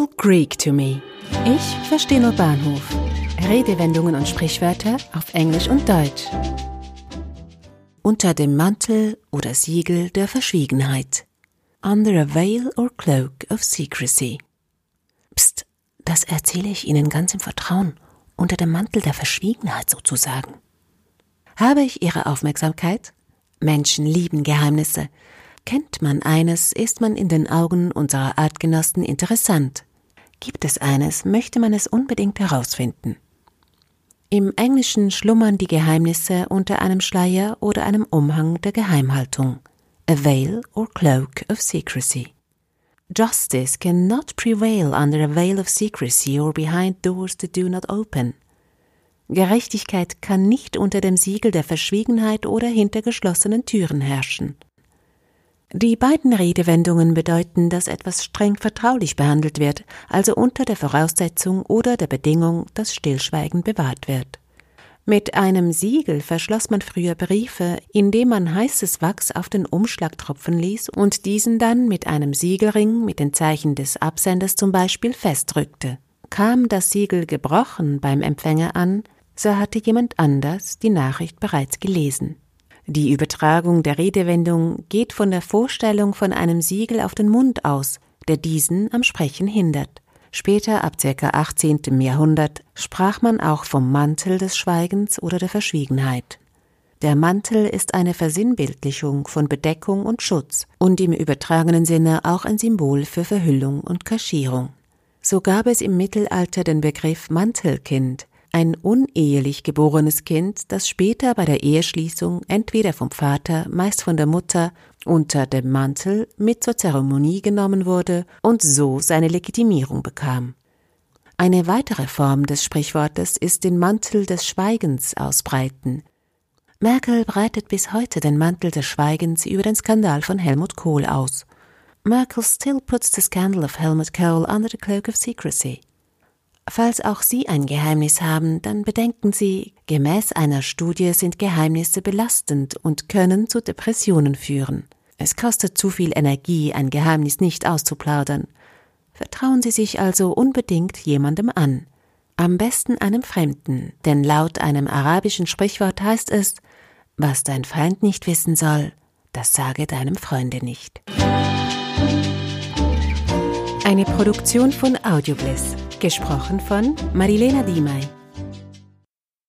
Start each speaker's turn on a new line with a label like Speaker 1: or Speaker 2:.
Speaker 1: all Greek to me. Ich verstehe nur Bahnhof. Redewendungen und Sprichwörter auf Englisch und Deutsch. Unter dem Mantel oder Siegel der Verschwiegenheit. Under a veil or cloak of secrecy. Psst, das erzähle ich Ihnen ganz im Vertrauen, unter dem Mantel der Verschwiegenheit sozusagen. Habe ich Ihre Aufmerksamkeit? Menschen lieben Geheimnisse. Kennt man eines, ist man in den Augen unserer Artgenossen interessant. Gibt es eines, möchte man es unbedingt herausfinden. Im Englischen schlummern die Geheimnisse unter einem Schleier oder einem Umhang der Geheimhaltung, a veil or cloak of secrecy. Justice cannot prevail under a veil of secrecy or behind doors that do not open. Gerechtigkeit kann nicht unter dem Siegel der Verschwiegenheit oder hinter geschlossenen Türen herrschen. Die beiden Redewendungen bedeuten, dass etwas streng vertraulich behandelt wird, also unter der Voraussetzung oder der Bedingung, dass Stillschweigen bewahrt wird. Mit einem Siegel verschloss man früher Briefe, indem man heißes Wachs auf den Umschlag tropfen ließ und diesen dann mit einem Siegelring mit den Zeichen des Absenders zum Beispiel festdrückte. Kam das Siegel gebrochen beim Empfänger an, so hatte jemand anders die Nachricht bereits gelesen. Die Übertragung der Redewendung geht von der Vorstellung von einem Siegel auf den Mund aus, der diesen am Sprechen hindert. Später, ab ca. 18. Jahrhundert, sprach man auch vom Mantel des Schweigens oder der Verschwiegenheit. Der Mantel ist eine Versinnbildlichung von Bedeckung und Schutz und im übertragenen Sinne auch ein Symbol für Verhüllung und Kaschierung. So gab es im Mittelalter den Begriff Mantelkind, ein unehelich geborenes Kind, das später bei der Eheschließung entweder vom Vater, meist von der Mutter, unter dem Mantel mit zur Zeremonie genommen wurde und so seine Legitimierung bekam. Eine weitere Form des Sprichwortes ist den Mantel des Schweigens ausbreiten. Merkel breitet bis heute den Mantel des Schweigens über den Skandal von Helmut Kohl aus. Merkel still puts the scandal of Helmut Kohl under the cloak of secrecy. Falls auch Sie ein Geheimnis haben, dann bedenken Sie, gemäß einer Studie sind Geheimnisse belastend und können zu Depressionen führen. Es kostet zu viel Energie, ein Geheimnis nicht auszuplaudern. Vertrauen Sie sich also unbedingt jemandem an. Am besten einem Fremden, denn laut einem arabischen Sprichwort heißt es, was dein Feind nicht wissen soll, das sage deinem Freunde nicht. Eine Produktion von Audiobliss Gesprochen von Marilena Diemey.